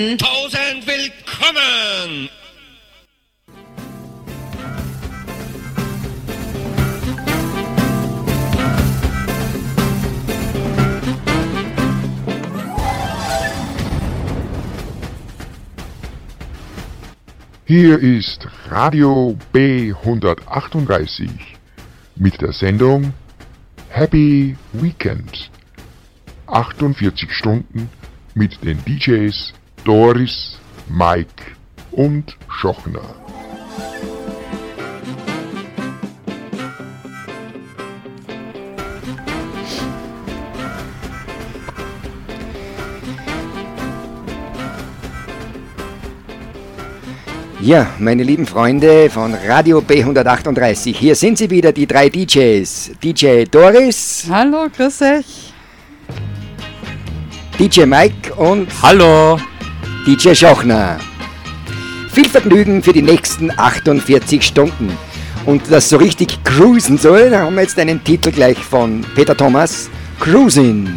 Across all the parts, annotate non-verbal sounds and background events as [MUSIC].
Tausend willkommen! Hier ist Radio B138 mit der Sendung Happy Weekend. 48 Stunden mit den DJs Doris, Mike und Schochner. Ja, meine lieben Freunde von Radio B138, hier sind sie wieder, die drei DJs. DJ Doris, Hallo, grüß euch. DJ Mike und Hallo! DJ Schochner. Viel Vergnügen für die nächsten 48 Stunden. Und das so richtig cruisen soll, haben wir jetzt einen Titel gleich von Peter Thomas, Cruising.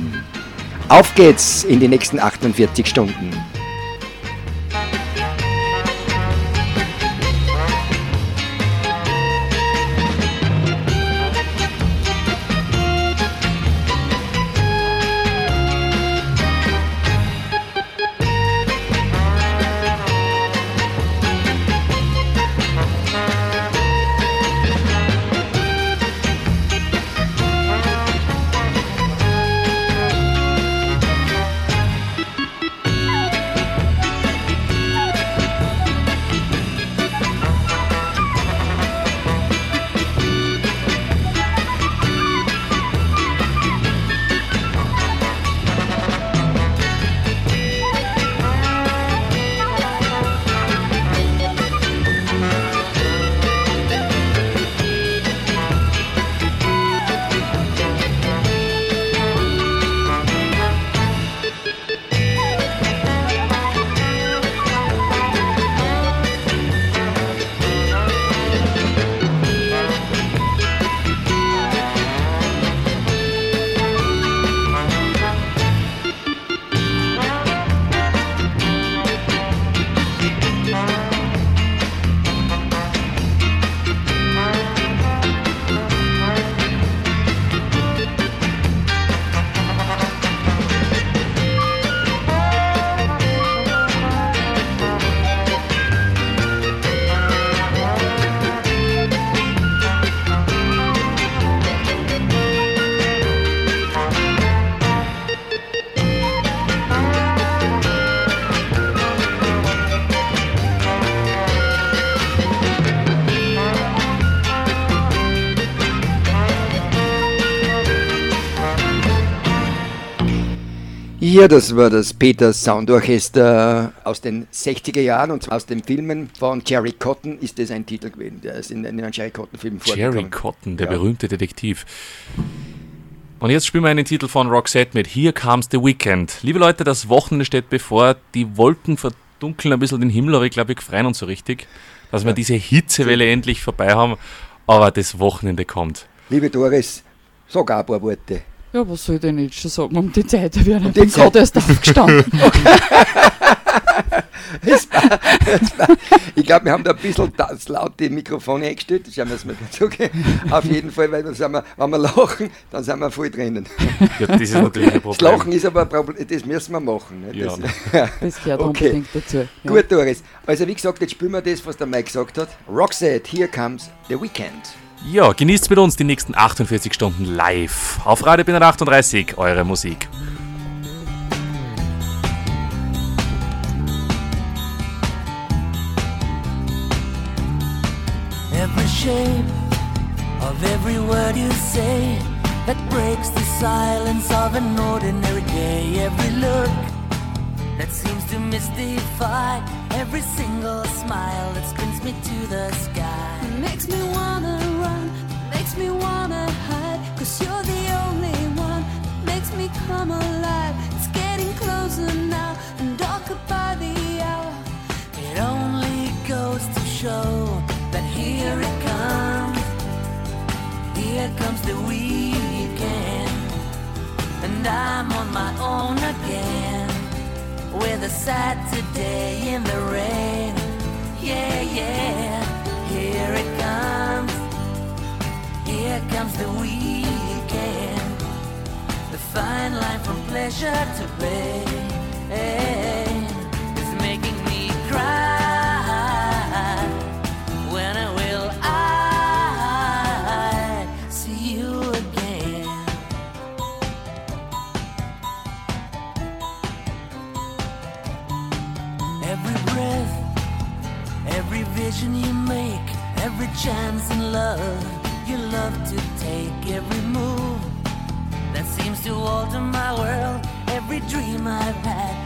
Auf geht's in die nächsten 48 Stunden. Ja, das war das Peters Soundorchester aus den 60er Jahren und aus den Filmen von Jerry Cotton ist das ein Titel gewesen. Der ist in, in einem Jerry Cotton-Film vorgekommen. Jerry Cotton, der Ja. berühmte Detektiv. Und jetzt spielen wir einen Titel von Roxette mit Here Comes the Weekend. Liebe Leute, das Wochenende steht bevor. Die Wolken verdunkeln ein bisschen den Himmel, aber ich glaube, wir freuen uns so richtig, dass wir diese Hitzewelle endlich vorbei haben. Aber das Wochenende kommt. Liebe Doris, sag auch ein paar Worte. Ja, was soll ich denn jetzt schon sagen? Um die Zeit, ich bin Um gerade erst aufgestanden. Es war, es war, ich glaube, wir haben da ein bisschen das laut die Mikrofone eingestellt. Schauen wir es mal dazu. Auf jeden Fall, weil wir, wenn wir lachen, dann sind wir voll drinnen. Ja, das ist natürlich ein Das Problem. Lachen ist aber ein Problem, das müssen wir machen. Ne? Ja. Das, [LAUGHS] Das gehört Okay. unbedingt dazu. Ja. Gut, Doris. Also wie gesagt, jetzt spielen wir das, was der Mike gesagt hat. Roxette, here comes the weekend. Ja, genießt mit uns die nächsten 48 Stunden live. Auf Radio Binner 38, eure Musik. Every shape of every word you say that breaks the silence of an ordinary day. Every look that seems to mystify every single smile that spins me to the sky. Makes me wanna run, makes me wanna hide. Cause you're the only one, that makes me come alive. It's getting closer now, and darker by the hour. It only goes to show that here it comes. Here comes the weekend. And I'm on my own again. With a Saturday in the rain. Yeah, yeah, here it comes. Here comes the weekend. The fine line from pleasure to pain is every vision you make, every chance in love. You love to take, every move that seems to alter my world, every dream I've had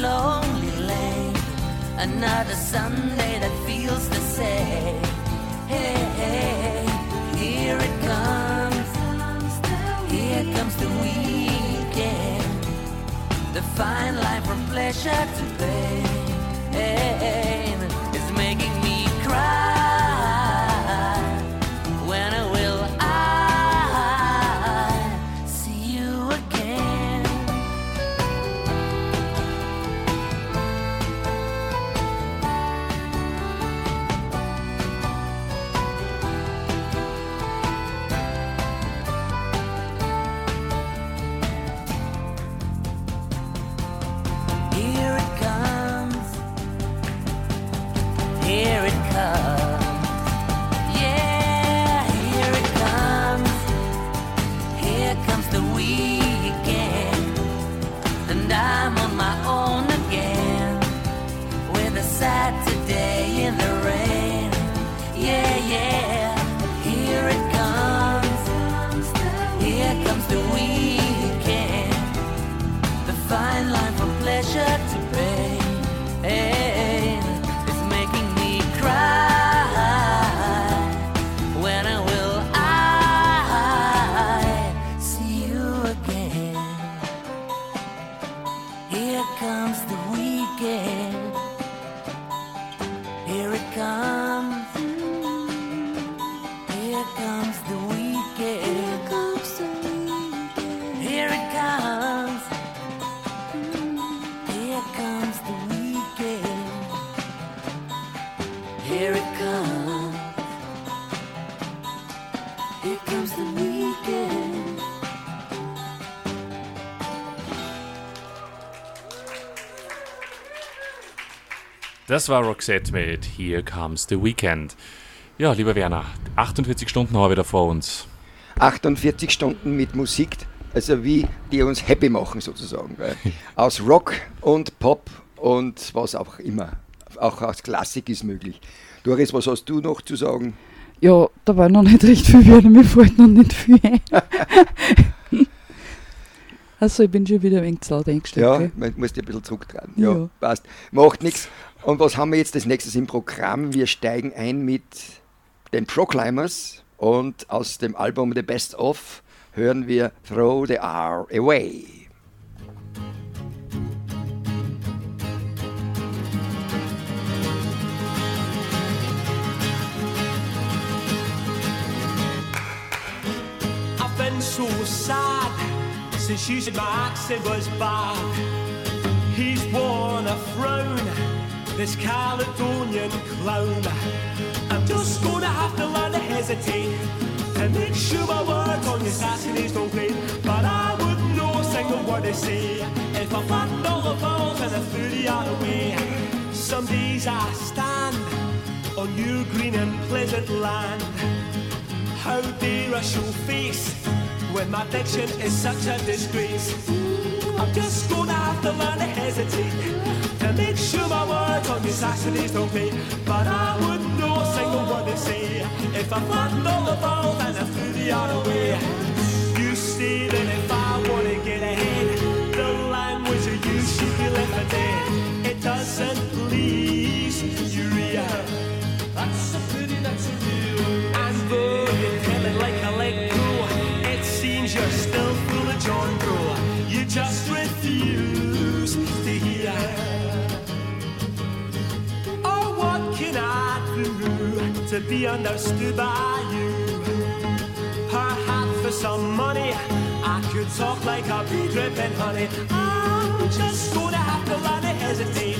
lonely lane. Another Sunday that feels the same. Hey, hey, here it comes. Here comes the weekend. The fine line from pleasure to pain is Das war Roxette mit Here Comes the Weekend. Ja, lieber Werner, 48 Stunden haben wir wieder vor uns. 48 Stunden mit Musik, also wie die uns happy machen sozusagen. [LAUGHS] Aus Rock und Pop und was auch immer. Auch aus Klassik ist möglich. Doris, was hast du noch zu sagen? Ja, da war noch nicht recht viel wieder, mir fällt noch nicht viel ein. [LAUGHS] also ich bin schon wieder ein wenig zu laut eingestellt. Ja, man muss ein bisschen zurücktreten. Ja, Ja. passt. Macht nichts. Und was haben wir jetzt als nächstes im Programm? Wir steigen ein mit den Proclimers und aus dem Album The Best Of hören wir Throw the R Away. Since you said my accent was bad. He's worn a frown, this Caledonian clown. I'm just gonna have to learn to hesitate and make sure my words on your Saturdays don't play. But I wouldn't know a single word they say if I flattened all the vowels and I threw the other way. Some days I stand on your green and pleasant land. How dare I show face when my diction is such a disgrace? I'm just gonna have to learn to hesitate to make sure my words on these Saturdays don't play. But I wouldn't know a single word they say if I flattened all the vowels and I threw the other way. You say that if I wanna get ahead, to be understood by you. Perhaps for some money, I could talk like a bee dripping honey. I'm just gonna have to learn to hesitate.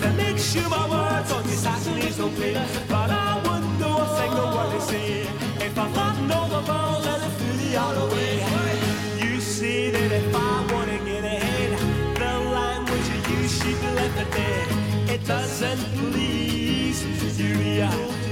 To make sure my words on this Saxony's don't play. But I wouldn't know a single word they say. If I flattened all the balls and it threw the other way. You say that if I wanna get ahead, the language you use be left for dead. It doesn't please you, yeah.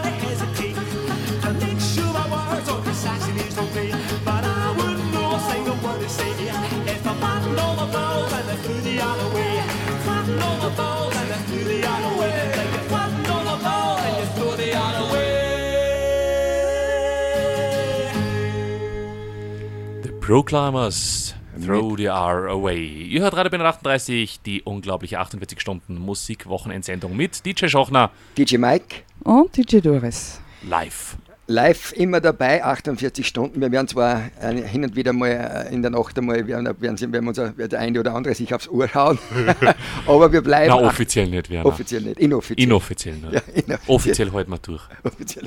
Proclaimers Throw the R Away. Ihr hört Radio 38, die unglaubliche 48 Stunden Musik-Wochenendsendung mit DJ Schochner DJ Mike, Und DJ Doris. live. Live immer dabei, 48 Stunden. Wir werden zwar äh, hin und wieder mal äh, in der Nacht einmal, werden, werden, sie- werden uns wird der eine oder andere sich aufs Ohr hauen, [LAUGHS] [LAUGHS] aber wir bleiben Na, ach- offiziell nicht, Werner. offiziell nicht, inoffiziell. Inoffiziell nicht. [LAUGHS] Ja, inoffiziell. Offiziell halten wir durch. Offiziell.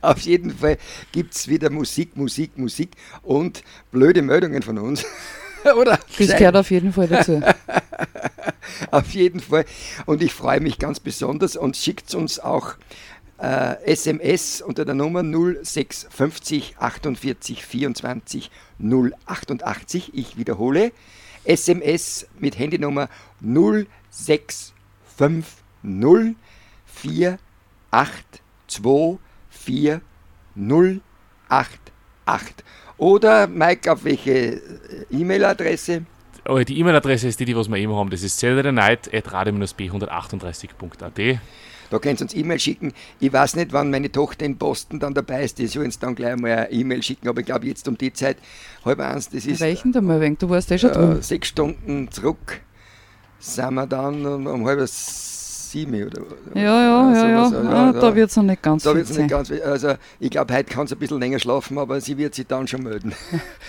Auf jeden Fall gibt es wieder Musik, Musik, Musik und blöde Meldungen von uns. Oder? Das gehört auf jeden Fall dazu. Auf jeden Fall. Und ich freue mich ganz besonders und schickt uns auch äh, SMS unter der Nummer 0650 48 24 088. Ich wiederhole. SMS mit Handynummer 0650 482 088. Oder Mike, auf welche äh, E-Mail-Adresse? Aber die E-Mail-Adresse ist die, die wir eben haben. Das ist saturdaynight.radio-b138.at. Da könnt ihr uns E-Mail schicken. Ich weiß nicht, wann meine Tochter in Boston dann dabei ist. Die soll uns dann gleich mal eine E-Mail schicken. Aber ich glaube, jetzt um die Zeit, halb eins, das ist Reichen da mal ein wenig, du warst eh schon äh, drin. sechs Stunden zurück, sind wir dann um, um halb sieben oder Ja, ja, ja, ja. sowas. Ah, da wird es noch nicht ganz Da wird's nicht ganz, also ich glaube, heute kann sie ein bisschen länger schlafen, aber sie wird sich dann schon melden.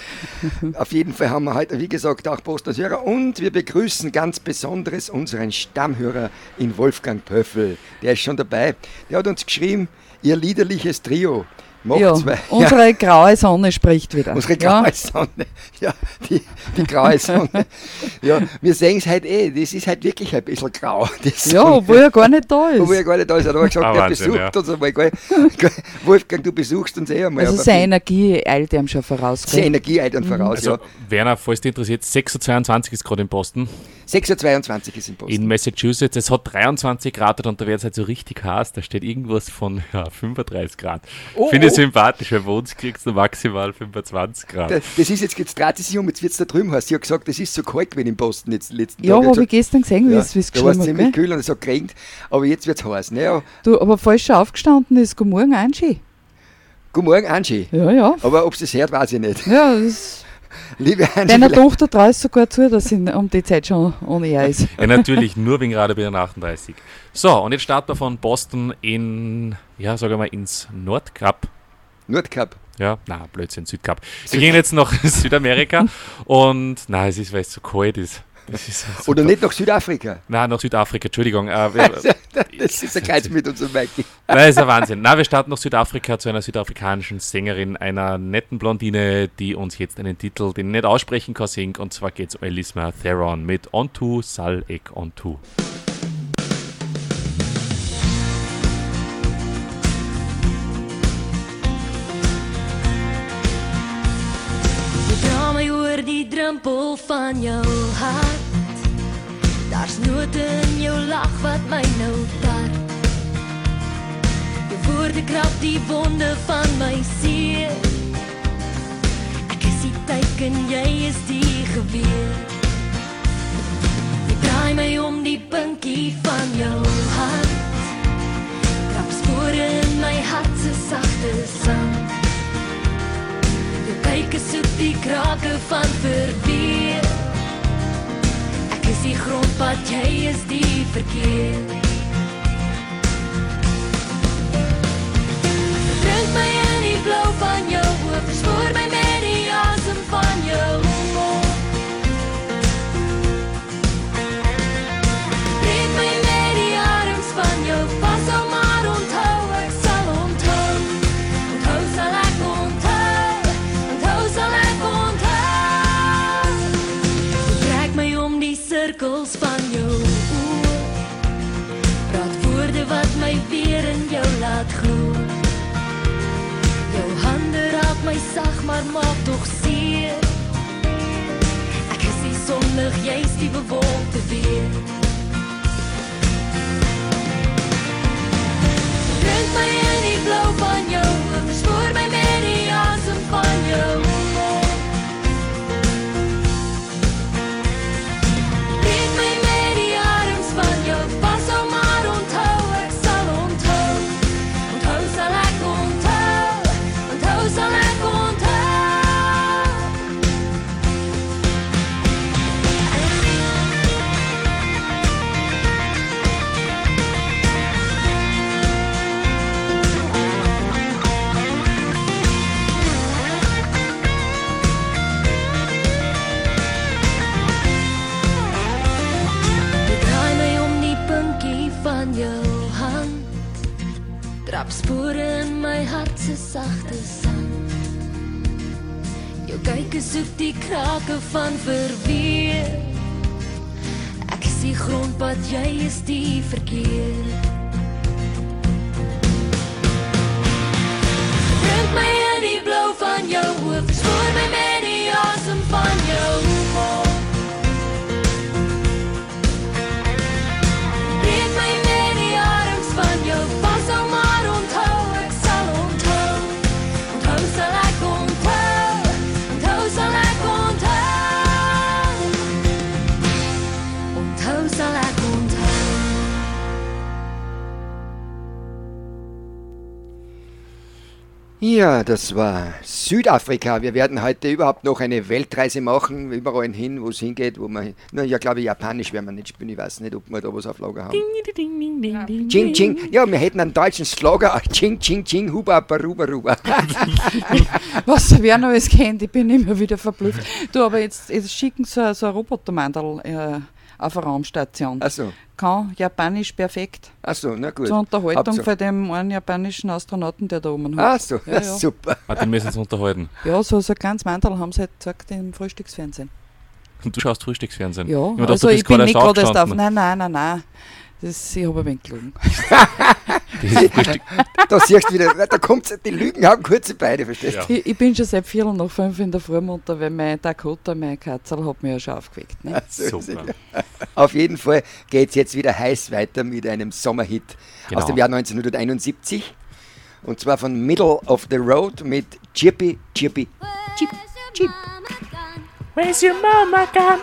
[LAUGHS] Auf jeden Fall haben wir heute, wie gesagt, auch Posters Hörer und wir begrüßen ganz besonderes unseren Stammhörer in Wolfgang Pöffel. Der ist schon dabei. Der hat uns geschrieben, ihr liederliches Trio. Macht Ja, zwei. unsere graue Sonne spricht wieder. Unsere ja. graue Sonne. Ja, die, die graue Sonne. Ja, wir sehen es halt eh, das ist halt wirklich ein bisschen grau. ja, obwohl er gar nicht da Obwohl er ist. gar nicht da ist, hat er gesagt, Ah, er Wahnsinn, besucht ja. uns einmal. Gell? [LAUGHS] Wolfgang, du besuchst uns eh einmal. Also aber seine Energie eilt ihm schon voraus. seine? Energie eilt dann voraus, Also, ja. Werner, falls dich interessiert, 6.22 ist gerade in Boston, 6.22 ist im Post. in Massachusetts. Es hat 23 Grad und da wird es halt so richtig heiß. Da steht irgendwas von ja, 35 Grad. Oh, Finde oh. Sympathisch, weil bei uns kriegst du maximal 25 Grad. das, das ist jetzt, jetzt dreht es sich um, jetzt wird es da drüben heiß. Sie hat gesagt, das ist so kalt gewesen in Boston jetzt letzten Ja, habe ich gestern gesehen, wie ja, es wie es da war es geschrieben hat. ziemlich gell? kühl und es hat geregnet, aber jetzt wird es heiß. Naja, Du, aber falls schon aufgestanden ist, guten Morgen, Angie. guten Morgen, Angie. Ja, ja. Aber ob sie es hört, weiß ich nicht. Ja, das, [LAUGHS] Liebe Angie, deiner Tochter traust sogar zu, dass sie um die Zeit schon ohne er ist. [LAUGHS] Ja, natürlich nur wegen Radio BR 38. So, und jetzt starten wir von Boston in, ja, sagen wir mal, ins Nordkap. Nordkap. Ja, na, Blödsinn, Südkap. Wir gehen jetzt nach [LAUGHS] Südamerika und, na, es ist, weil es so kalt ist. Halt [LAUGHS] Oder nicht nach Südafrika. Nein, nach Südafrika, Entschuldigung. Äh, [LAUGHS] Das ist ein Kreuz mit unserem Mikey. Nein, ist ein Wahnsinn. Na, wir starten nach Südafrika zu einer südafrikanischen Sängerin, einer netten Blondine, die uns jetzt einen Titel, den ich nicht aussprechen kann, singt. Und zwar geht es um Elisma Theron mit On To Sal Ek On drempel van jou hart. Daar's note in jou lag wat my nou tart. Jou woorde krap die wonde van my seer. Ek is die teiken, jy is die geweer. Jy draai my om die pinkie van jou hand. Krap spore in my hart se sagte sand. Jou kyk die krake van verweer. Ek is die grondpad, jy is die verkeer. My sag, maar maak tog seer. Ek is die sonlig, jy's die bewolkte weer. Drink my in die blou soek die krake van verweer. Ek is die grondpad, jy is die verkeer. Drink my in die blou van jou oë, Ja, das war Südafrika. Wir werden heute überhaupt noch eine Weltreise machen, überall hin, wo es hingeht, wo man, na ja, glaube ich, Japanisch werden wir nicht spielen. Ich weiß nicht, ob wir da was auf Lager haben. Ching, ching. Ja, wir hätten einen deutschen Schlager. [LAUGHS] Ching, ching, ching, huba, baruba, ruba. [LAUGHS] Was wer noch alles kennt, ich bin immer wieder verblüfft. Du, aber jetzt, jetzt schicken sie so ein Robotermandel äh, auf eine Raumstation. Achso, Kann Japanisch perfekt. achso, na gut. Zur Unterhaltung Hauptsache- von dem einen japanischen Astronauten, der da oben Ach hat. so, Ja, ja. [LAUGHS] super. Ah, die müssen uns unterhalten. Ja, so, so ein kleines Mandel haben sie halt gesagt im Frühstücksfernsehen. Und du schaust Frühstücksfernsehen. Ja, Ich also du bist ich bin nicht gerade erst auf. Nein, nein, nein, nein. Das, ich habe ein wenig gelogen. [LAUGHS] Da siehst du wieder, da kommt die Lügen haben kurze Beine, verstehst du? Ja. Ich, ich bin schon seit Viertel nach fünf in der Früh munter, weil mein Dakota, mein Katzel, hat mich ja schon aufgeweckt. Ne? [LAUGHS] So. Auf jeden Fall geht es jetzt wieder heiß weiter mit einem Sommerhit Genau. aus dem Jahr 1971. Und zwar von Middle of the Road mit Chippy, Chippy, Chip, Chip. Where's your mama gone?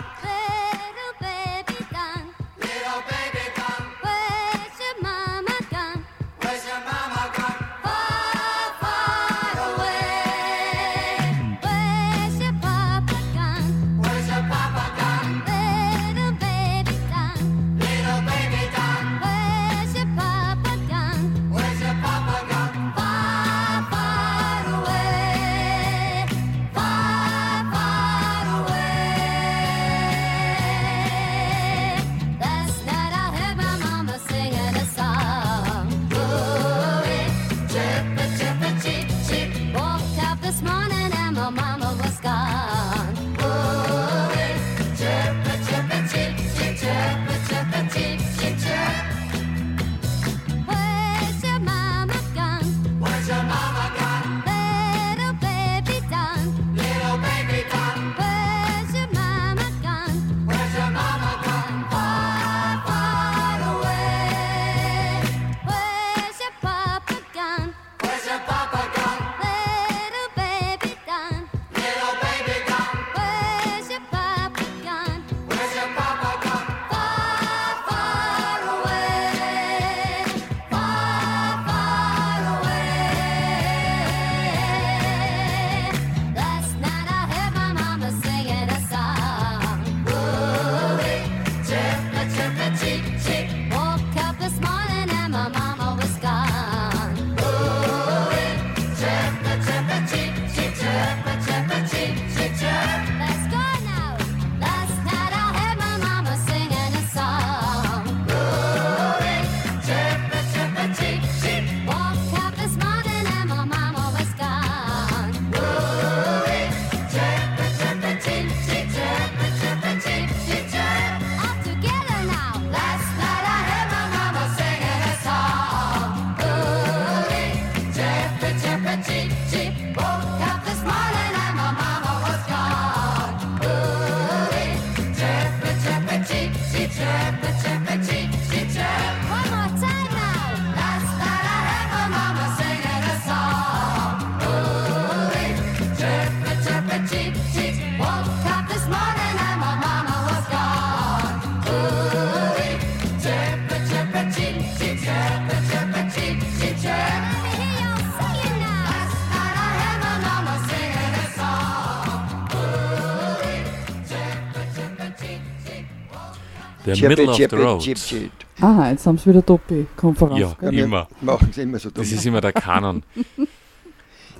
The Chippy, middle of the chippy, road. Aha, jetzt haben sie wieder Topi-Konferenz. Ja, gell? immer. Machen sie immer so dumm. Das ist immer der Kanon. [LAUGHS]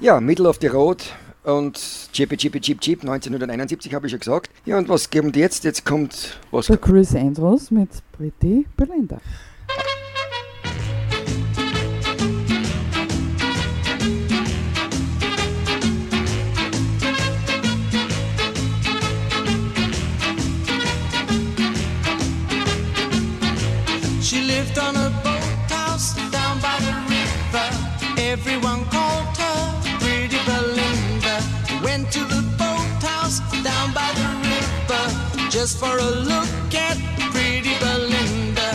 Ja, Middle of the Road und Chippy Chippy Chip Chip 1971 habe ich schon gesagt. Ja, und was kommt jetzt? Jetzt kommt was? Der Chris Andrews mit Pretty Belinda. On a boathouse down by the river. Everyone called her Pretty Belinda. Went to the boathouse down by the river just for a look at Pretty Belinda.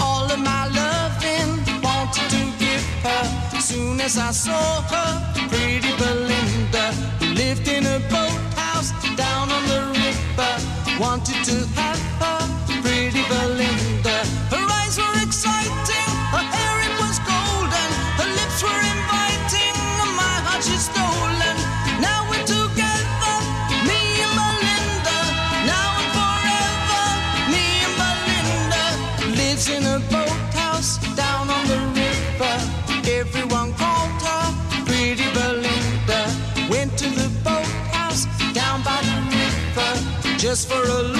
All of my loving wanted to give her. Soon as I saw her, Pretty Belinda lived in a boathouse down on the river. Wanted to have her, Pretty Belinda. Just for a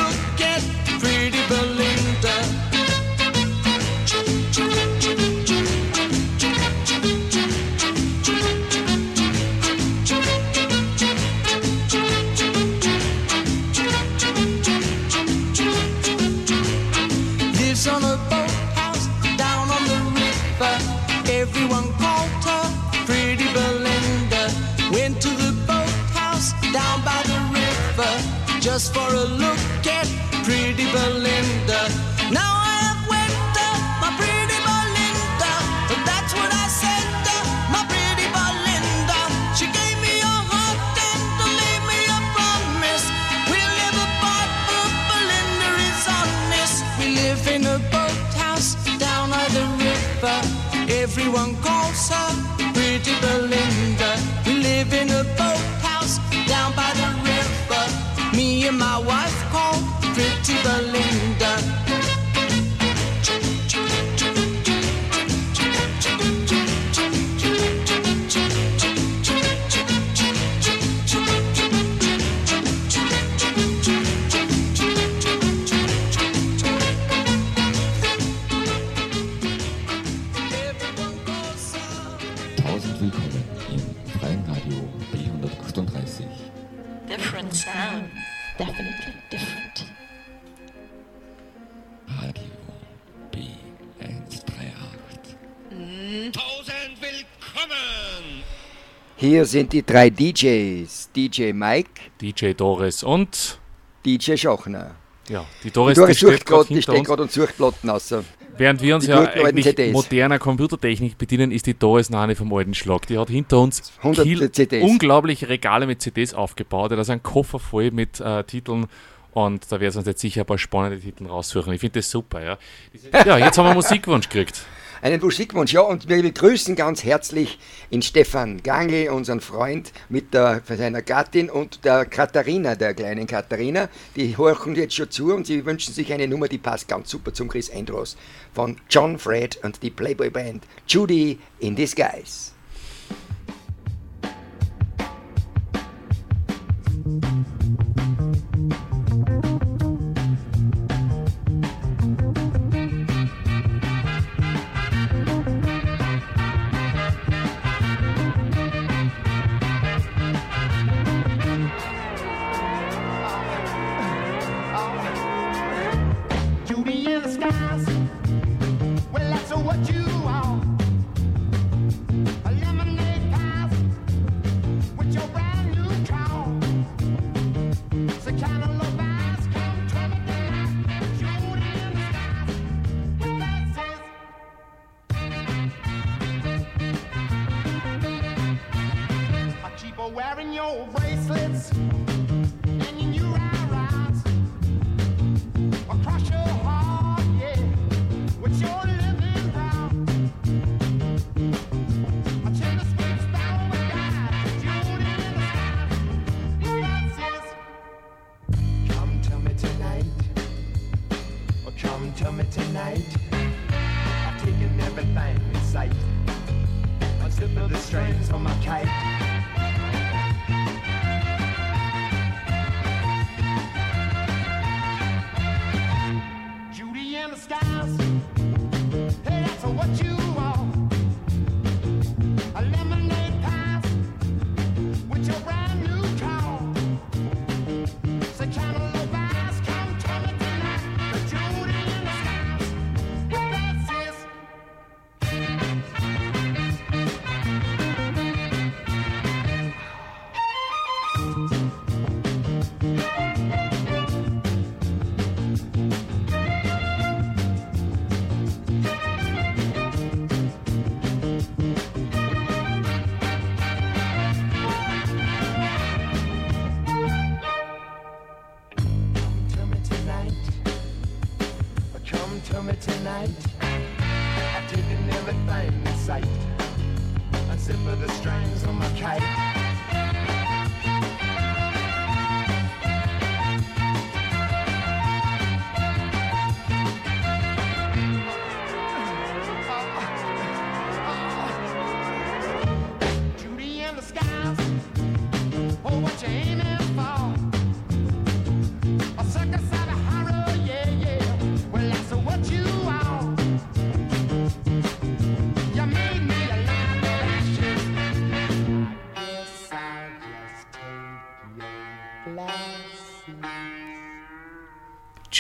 Hier sind die drei DJs. DJ Mike, DJ Doris und DJ Schochner. ja, die Die Doris, Doris die steht gerade, die steht und sucht Platten aus. Während wir uns die ja eigentlich moderner Computertechnik bedienen, ist die Doris noch eine vom alten Schlag. Die hat hinter uns 100 Kil- CDs. unglaubliche Regale mit CDs aufgebaut. Da ist ein Koffer voll mit äh, Titeln und da werden uns jetzt sicher ein paar spannende Titel raussuchen. Ich finde das super. Ja. [LAUGHS] ja, jetzt haben wir einen Musikwunsch gekriegt. Einen Musikwunsch, ja, und wir begrüßen ganz herzlich den Stefan Gangl, unseren Freund, mit der, seiner Gattin und der Katharina, der kleinen Katharina. Die horchen jetzt schon zu und sie wünschen sich eine Nummer, die passt ganz super zum Chris Andrews von John Fred und die Playboy Band Judy in Disguise.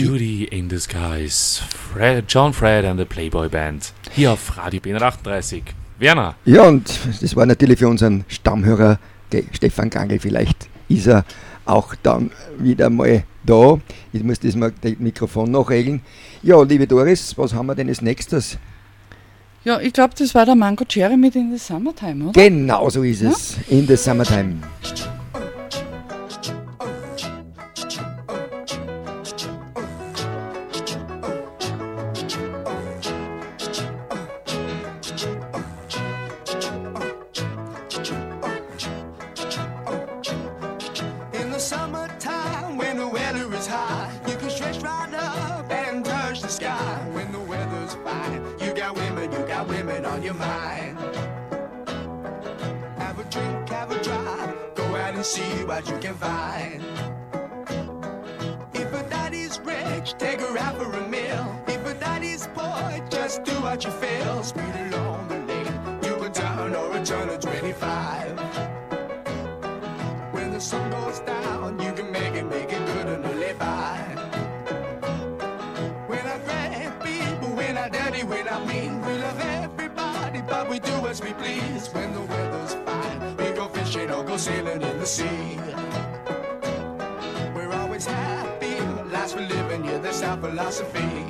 Judy in Disguise. Fred, John Fred and the Playboy Band. Hier auf Radio B38. Werner. Ja, und das war natürlich für unseren Stammhörer Stefan Gangel. Vielleicht ist er auch dann wieder mal da. Ich muss das, mal, das Mikrofon noch regeln. Ja, liebe Doris, was haben wir denn als nächstes? Ja, ich glaube, das war der Mango Cherry mit In the Summertime, oder? Genau so ist ja? es. In the Summertime. your mind. Have a drink, have a drive, go out and see what you can find. philosophy.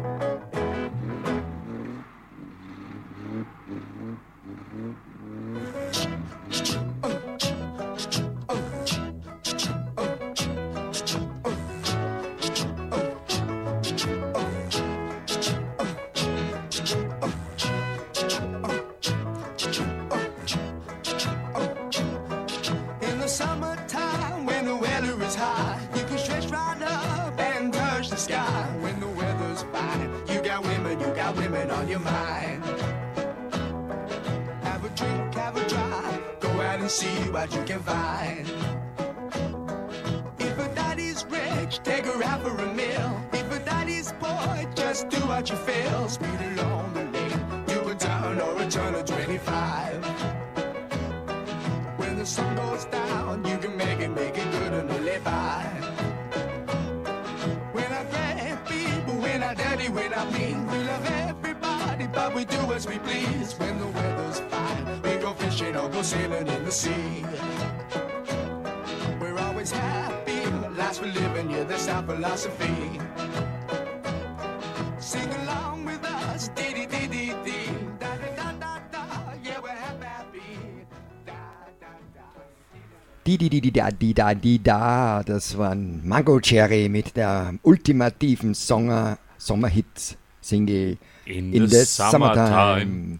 Siga de que vai. Philosophy. Sing along with us, dee dee dee dee dee, da da da da da, yeah, we're happy. Da da da. Die, die, die, die, da, die, da, die, da. Das waren Mango Cherry mit der ultimativen Songer, Sommerhit-Single In, In the, the summertime. Summertime.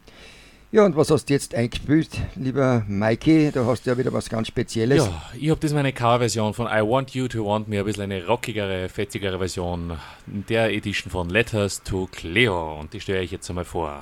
Ja, und was hast du jetzt eingespielt, lieber Mikey? Du hast ja wieder was ganz Spezielles. Ja, ich habe das meine Coverversion von I Want You to Want Me, ein bisschen eine rockigere, fetzigere Version der Edition von Letters to Cleo und die stelle ich jetzt einmal vor.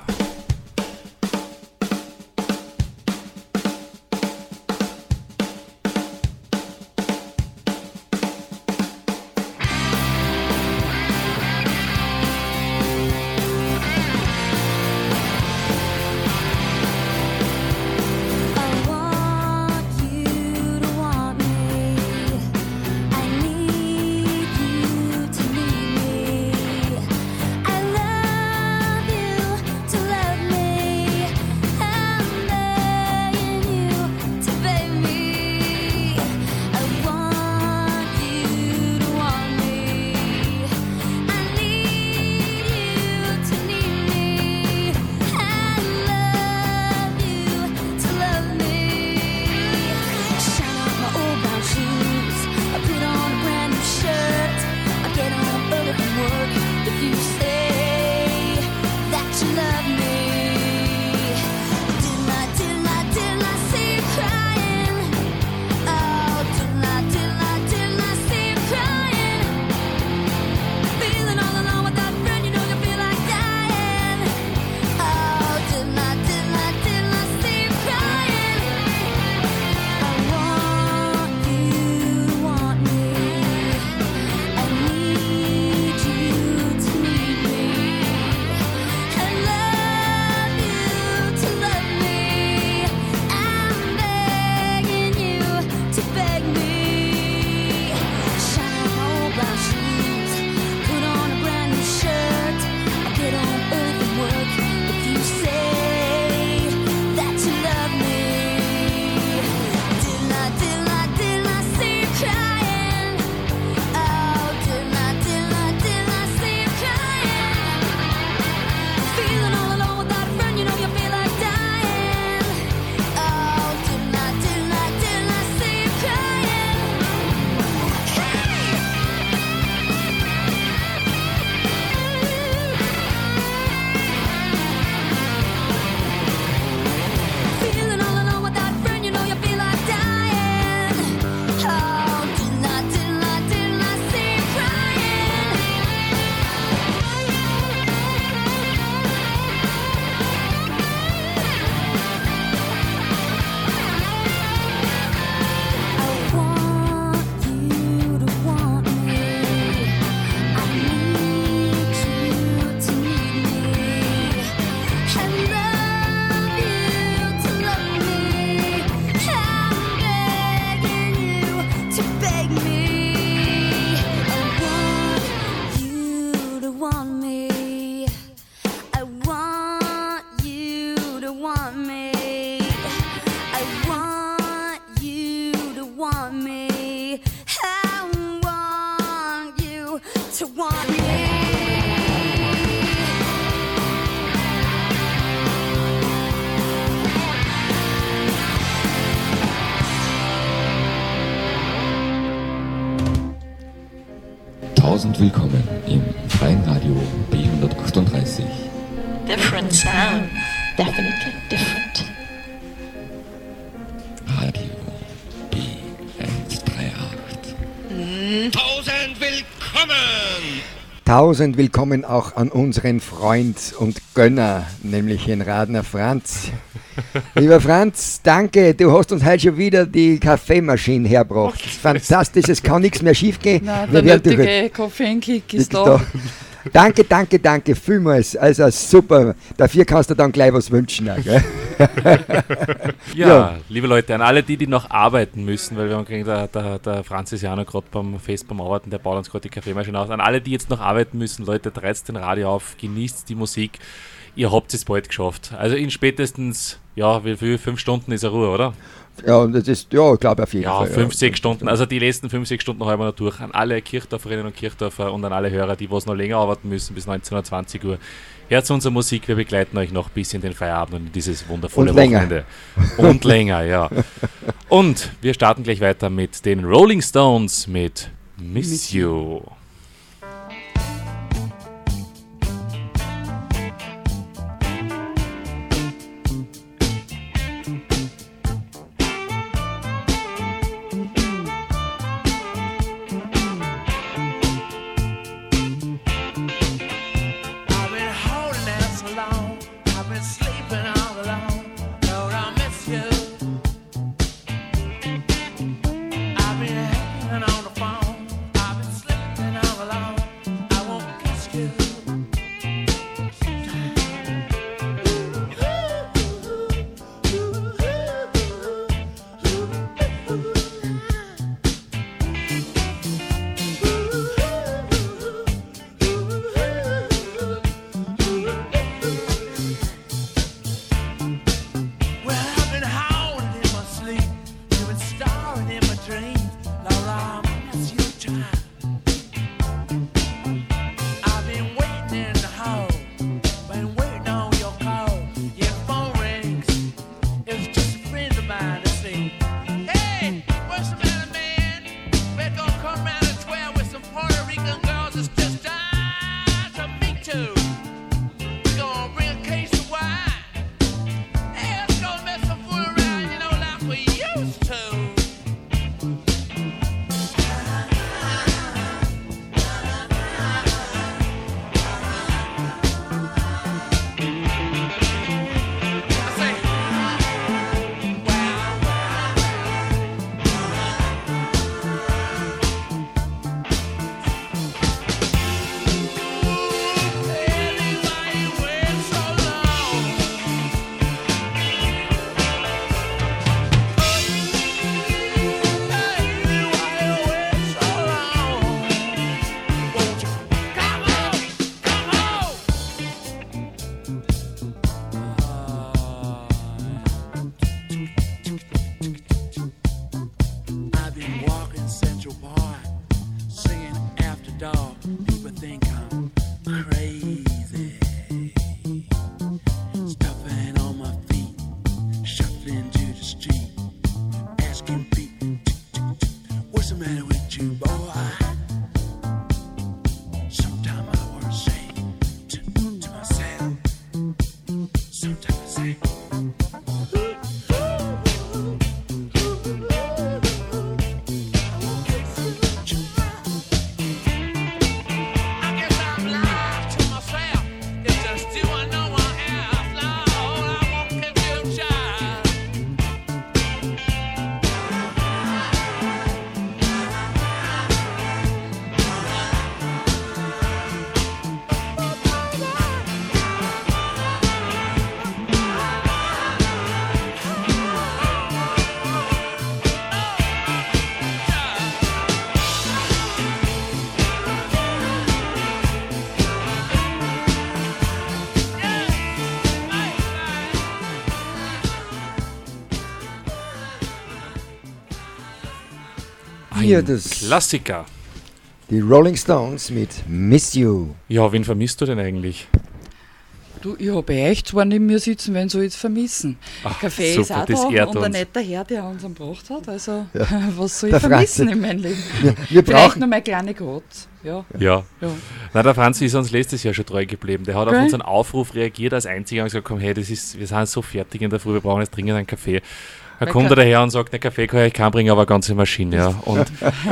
Tausend willkommen auch an unseren Freund und Gönner, nämlich den Radner Franz. [LAUGHS] Lieber Franz, danke, du hast uns heute schon wieder die Kaffeemaschine hergebracht. Fantastisch, es kann nichts mehr schief gehen. Nein, Wir der nötige Koffeinkick ist ist da. da. Danke, danke, danke, vielmals. Also super. Dafür kannst du dann gleich was wünschen. auch, Gell? Ja, liebe Leute, an alle die, die noch arbeiten müssen, weil wir haben gesehen, der, der, der Franz ist ja auch noch gerade beim Fest beim Arbeiten, der baut uns gerade die Kaffeemaschine aus. An alle, die jetzt noch arbeiten müssen, Leute, reizt den Radio auf, genießt die Musik. ihr habt es bald geschafft. Also in spätestens, ja, wie viel? Fünf Stunden ist er Ruhe, oder? Ja, und das ist, ja, ich glaube auf jeden Ja, Fall. fünf, sechs Stunden. Also die letzten fünf, sechs Stunden haben wir noch durch. An alle Kirchdorferinnen und Kirchdorfer und an alle Hörer, die was noch länger arbeiten müssen, bis 19.20 Uhr. Hört zu unserer Musik, wir begleiten euch noch bis in den Feierabend und in dieses wundervolle Und länger. Wochenende. Und länger, ja. Und wir starten gleich weiter mit den Rolling Stones mit Miss You. Hier das, Klassiker. die Rolling Stones mit Miss You. Ja, wen vermisst du denn eigentlich? Du, ich habe echt zwar neben mir sitzen, wenn sie jetzt vermissen. Ach, Kaffee super, ist auch das da und ein uns. netter Herr, der uns gebracht hat. Also, Ja. [LAUGHS] was soll Der ich vermissen Franzi. in meinem Leben? Wir- wir Vielleicht brauchen- noch meine kleine Gott. Ja. Ja. Ja. Na, der Franzi ist uns letztes Jahr schon treu geblieben. Der hat auf Gell? unseren Aufruf reagiert als einziger und gesagt, komm her, das ist, wir sind so fertig in der Früh, wir brauchen jetzt dringend einen Kaffee. Da kommt er daher und sagt, der Kaffee kann ich keinen bringen, aber eine ganze Maschine. Ja. Und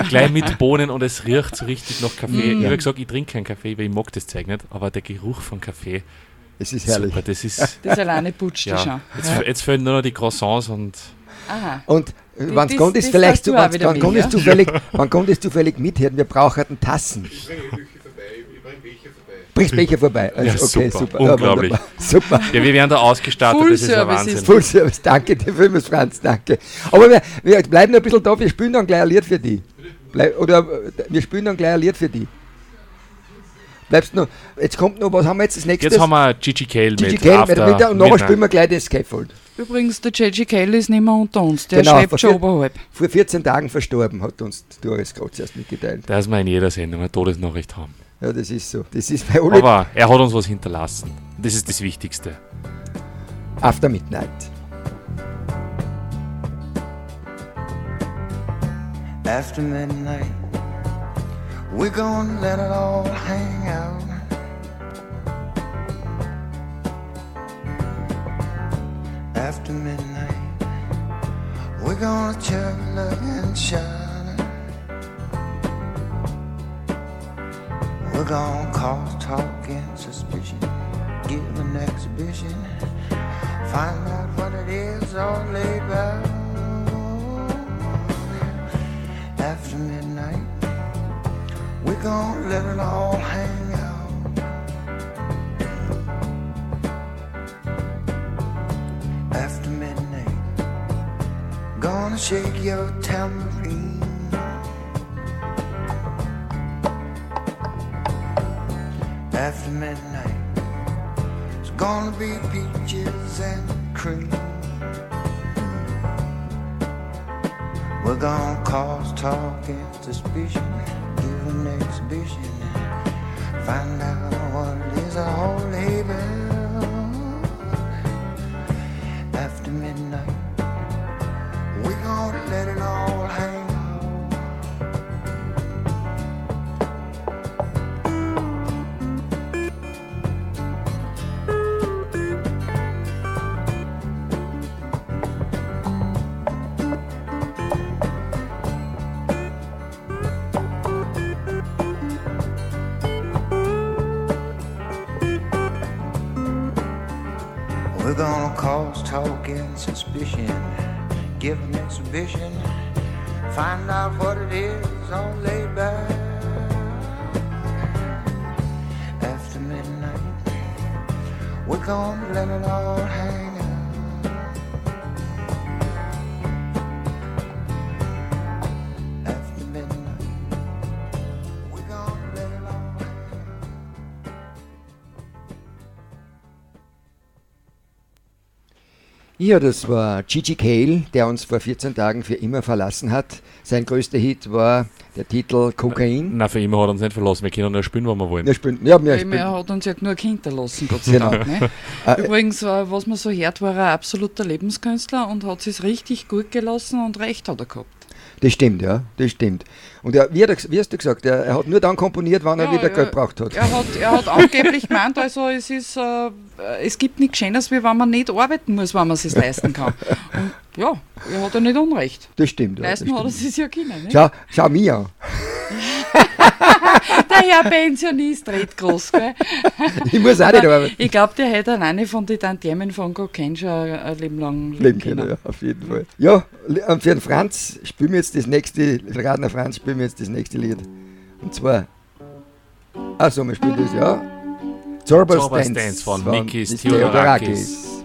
gleich mit Bohnen und es riecht so richtig nach Kaffee. Mm. Ich habe gesagt, ich trinke keinen Kaffee, weil ich mag das Zeug nicht, aber der Geruch von Kaffee, Es ist herrlich. super, das ist... [LAUGHS] Das alleine putzt ja. schon. Jetzt, Ja. jetzt fehlen nur noch die Croissants und... Aha. Und äh, wann kommt es das vielleicht zu, wann, kommt es zufällig, wann kommt es zufällig mit her? Wir brauchen Tassen. Bringst Becher vorbei. Also, Ja, okay, super, super. unglaublich. Ja, super. Ja, wir werden da ausgestattet, Full das ist Service Wahnsinn. ist Full Service, danke dir vielmals, Franz, danke. Aber wir, wir bleiben noch ein bisschen da, wir spielen dann gleich ein Lied für die. Bleib, oder wir spielen dann gleich ein Lied für die. Bleibst noch. Jetzt kommt noch, was haben wir jetzt? Das nächste? Jetzt haben wir Gigi Cale mit Gigi mit Winter und nachher Midnight. spielen wir gleich den Scaffold. Übrigens, der J.G. Kelly ist nicht mehr unter uns. Der Genau, schwebt vor schon vier- oberhalb. Vor 14 Tagen verstorben, hat uns Doris gerade zuerst mitgeteilt. Dass wir in jeder Sendung eine Todesnachricht haben. Ja, das ist so. Das ist bei alle Aber er hat uns was hinterlassen. Das ist das Wichtigste. After Midnight. After midnight, we're gonna let it all hang out. After midnight, we're gonna chug, look, and shine. We're gonna cause talk and suspicion, give an exhibition, find out what it is all about. After midnight, we're gonna let it all hang out. After midnight, gonna shake your tambourine. After midnight, it's gonna be peaches and cream. We're gonna cause talk and suspicion, give an exhibition, find out what is all about. After midnight, we're gonna let it all hang vision. Ja, das war Gigi Cale, der uns vor 14 Tagen für immer verlassen hat. Sein größter Hit war der Titel Kokain. Na, für immer hat er uns nicht verlassen. Wir können nur spielen, wenn wir wollen. Wir spielen, ja, wir spielen. er hat uns ja nur Kinder lassen, Gott sei Genau. Dank. Ne? [LAUGHS] Äh, Übrigens, äh, was man so hört, war er ein absoluter Lebenskünstler und hat es richtig gut gelassen und recht hat er gehabt. Das stimmt, ja, das stimmt. Und er, wie, hat er, wie hast du gesagt, er, er hat nur dann komponiert, wann er Ja, wieder ja, Geld gebraucht hat. Er hat, er hat [LAUGHS] angeblich gemeint, also es, ist, äh, es gibt nichts Schönes, wie wenn man nicht arbeiten muss, wenn man es sich leisten kann. Und ja, er hat ja nicht Unrecht. Das stimmt. Ja, das Leisten hat er stimmt. es ja können. Ne? Schau, schau mir an. [LAUGHS] [LAUGHS] Der Herr Pensionist redet groß, gell? [LAUGHS] Ich muss auch nicht arbeiten. Ich glaube, der hätte an eine von den Tantiemen von Cocaine schon ein Leben lang Leben können, ja, auf jeden Fall. Ja, und für den Franz spielen wir jetzt das nächste, für Radner Franz spielen wir jetzt das nächste Lied. Und zwar, achso, wir spielen das, ja. Zorba's Dance, Dance von von Mikis Miss Theodorakis.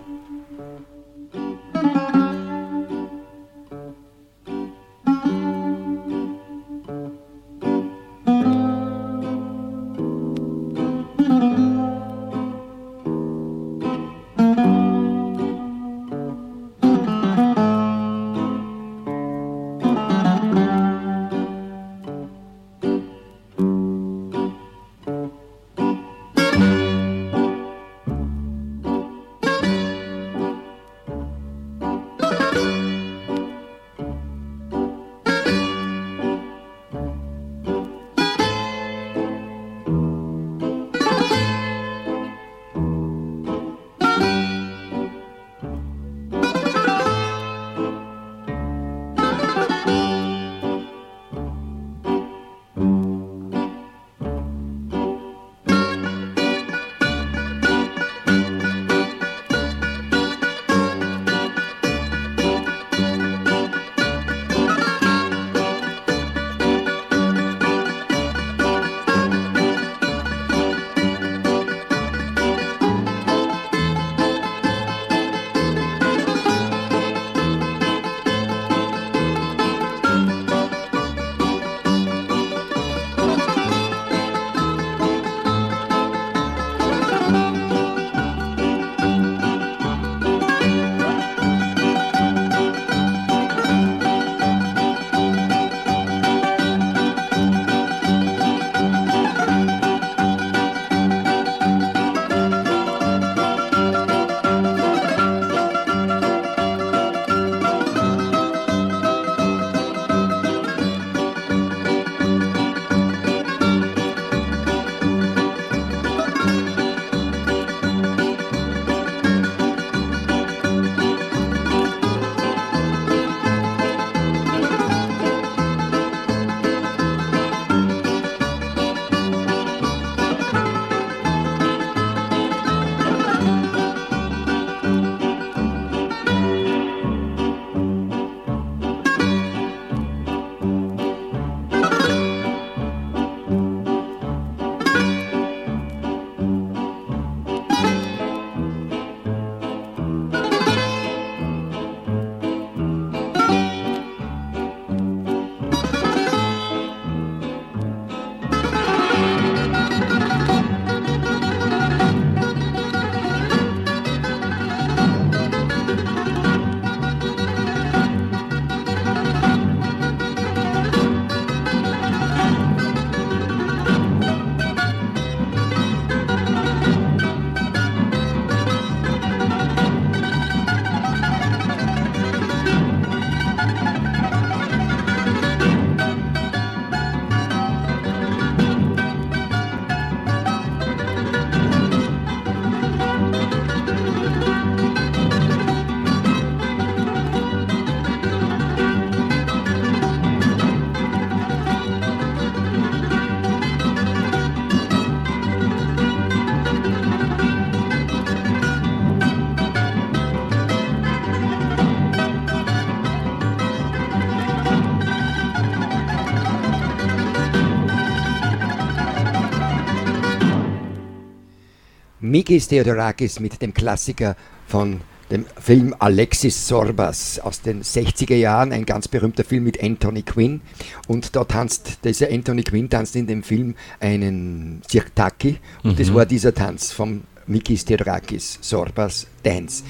Mikis Theodorakis mit dem Klassiker von dem Film Alexis Sorbas aus den 60er Jahren, ein ganz berühmter Film mit Anthony Quinn. Und da tanzt, dieser Anthony Quinn tanzt in dem Film einen Sirtaki und das Mhm. war dieser Tanz vom Mikis Theodorakis, Sorbas Dance.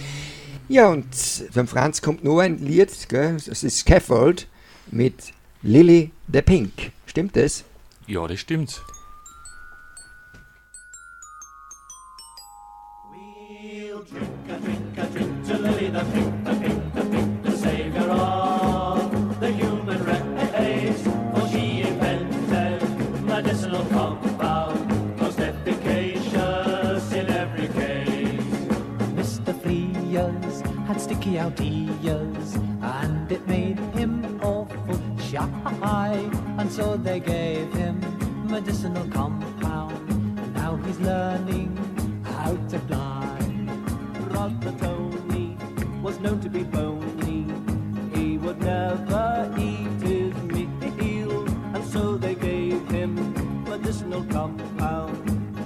Ja, und von Franz kommt noch ein Lied, gell? das ist Scaffold mit Lily the Pink. Stimmt das? Ja, das stimmt. Sticky out and it made him awful shy. And so they gave him medicinal compound, and now he's learning how to known to be bony. He would never eat his meal, and so they gave him medicinal compound.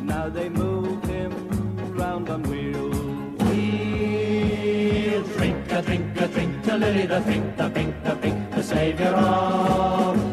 Now they move him round on wheels. We'll drink a drink a drink to Lily the pink, the pink, the pink, the savior of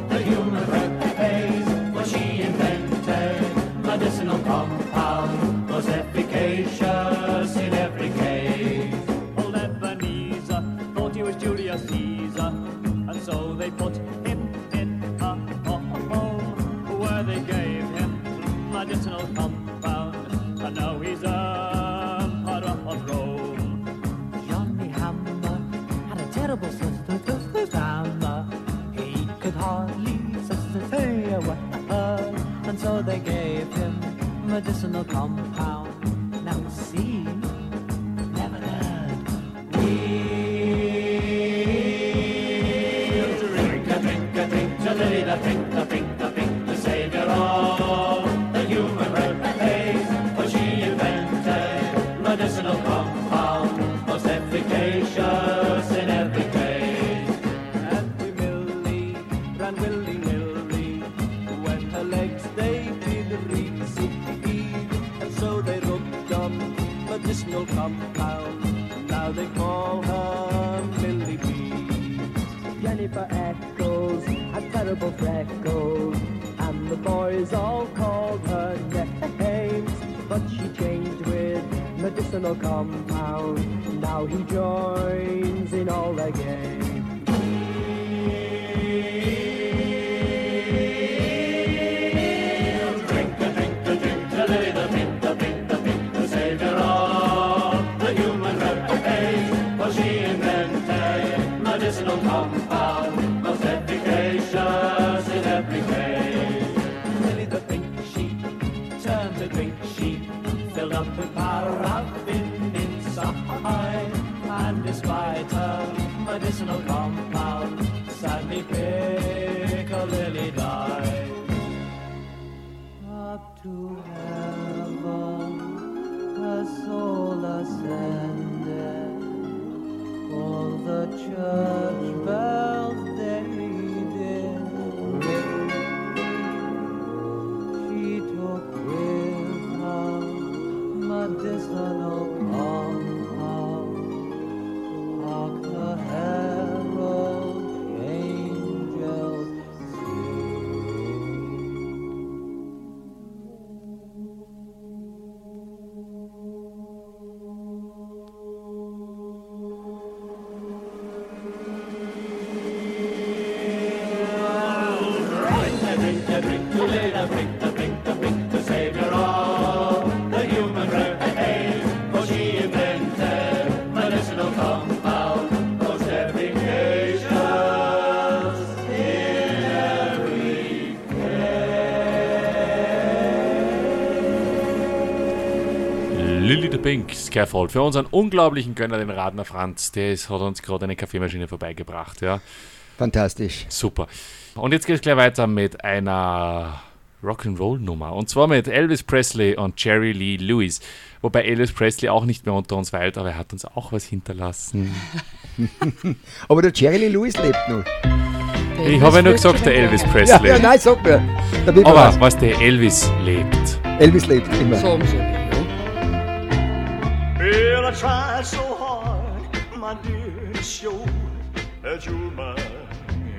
medicinal compound. Now see, never heard. We'll drink a drink a drink a little drink a drink a medicinal compound. Now they call her Millie Bee. Jennifer Eccles had terrible freckles, and the boys all called her names. But she changed with medicinal compound. Now he joins in all their games. To heaven, her soul ascended. All the church bells Scaffold. Für unseren unglaublichen Gönner, den Radner Franz, der ist, hat uns gerade eine Kaffeemaschine vorbeigebracht. Ja. Fantastisch. Super. Und jetzt geht es gleich weiter mit einer Rock'n'Roll-Nummer. Und zwar mit Elvis Presley und Jerry Lee Lewis. Wobei Elvis Presley auch nicht mehr unter uns weilt, aber er hat uns auch was hinterlassen. [LAUGHS] Aber der Jerry Lee Lewis lebt noch. Ich habe ja nur gesagt, der Elvis Presley. Ja, ja nein, sag mir. Aber weiß. was der Elvis lebt. Elvis lebt immer. Sagen sie, ja. I tried so hard, my dear, to show that you're my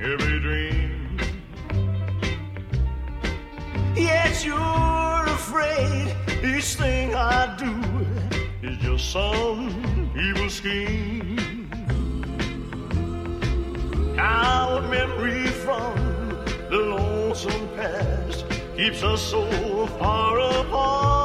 every dream. Yet you're afraid each thing I do is just some evil scheme. Our memory from the lonesome past keeps us so far apart.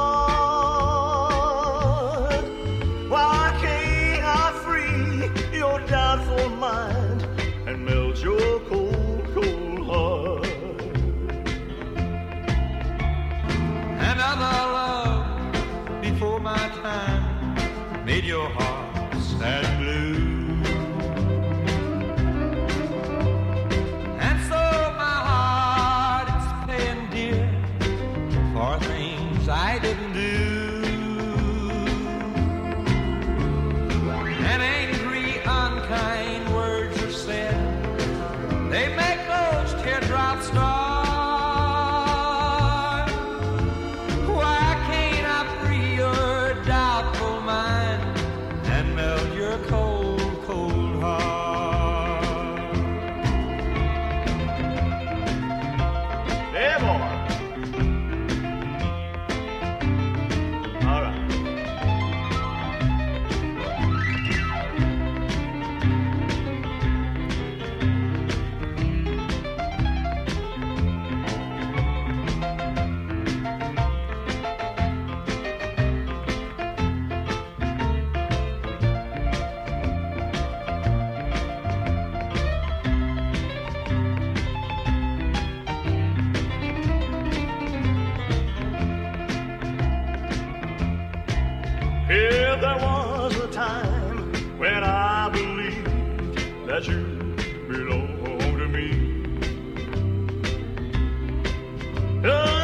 There was a time when I believed that you belonged to me. But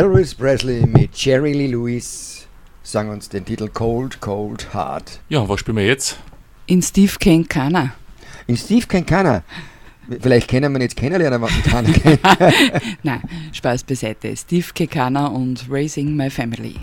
Elvis Presley mit Jerry Lee Lewis sang uns den Titel Cold, Cold Heart. Ja, was spielen wir jetzt? In Steve kennt keiner. In Steve kennt keiner. Vielleicht können wir ihn jetzt kennenlernen, was keiner kennt. Nein, Spaß beiseite. Steve Kekana und Raising My Family.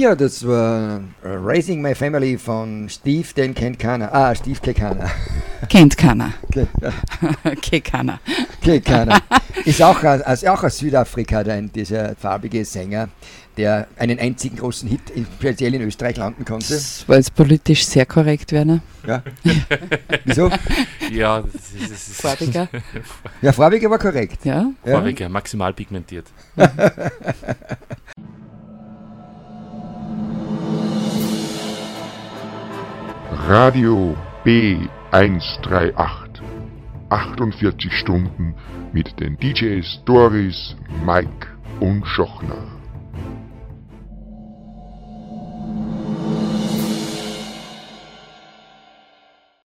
4, das war äh, Raising My Family von Steve, den kennt keiner. Ah, Steve Kekana. Kennt keiner. [LAUGHS] Kekana. Kekana. [LAUGHS] [LAUGHS] Ist auch, also auch aus Südafrika, ein, dieser farbige Sänger, der einen einzigen großen Hit speziell in Österreich landen konnte. Das war jetzt politisch sehr korrekt, Werner. Ja. Wieso? Ja, das ist, das ist Farbiger. ja, farbiger war korrekt. Ja. Farbiger, maximal pigmentiert. Radio B138. 48 Stunden mit den DJs Doris, Mike und Schochner.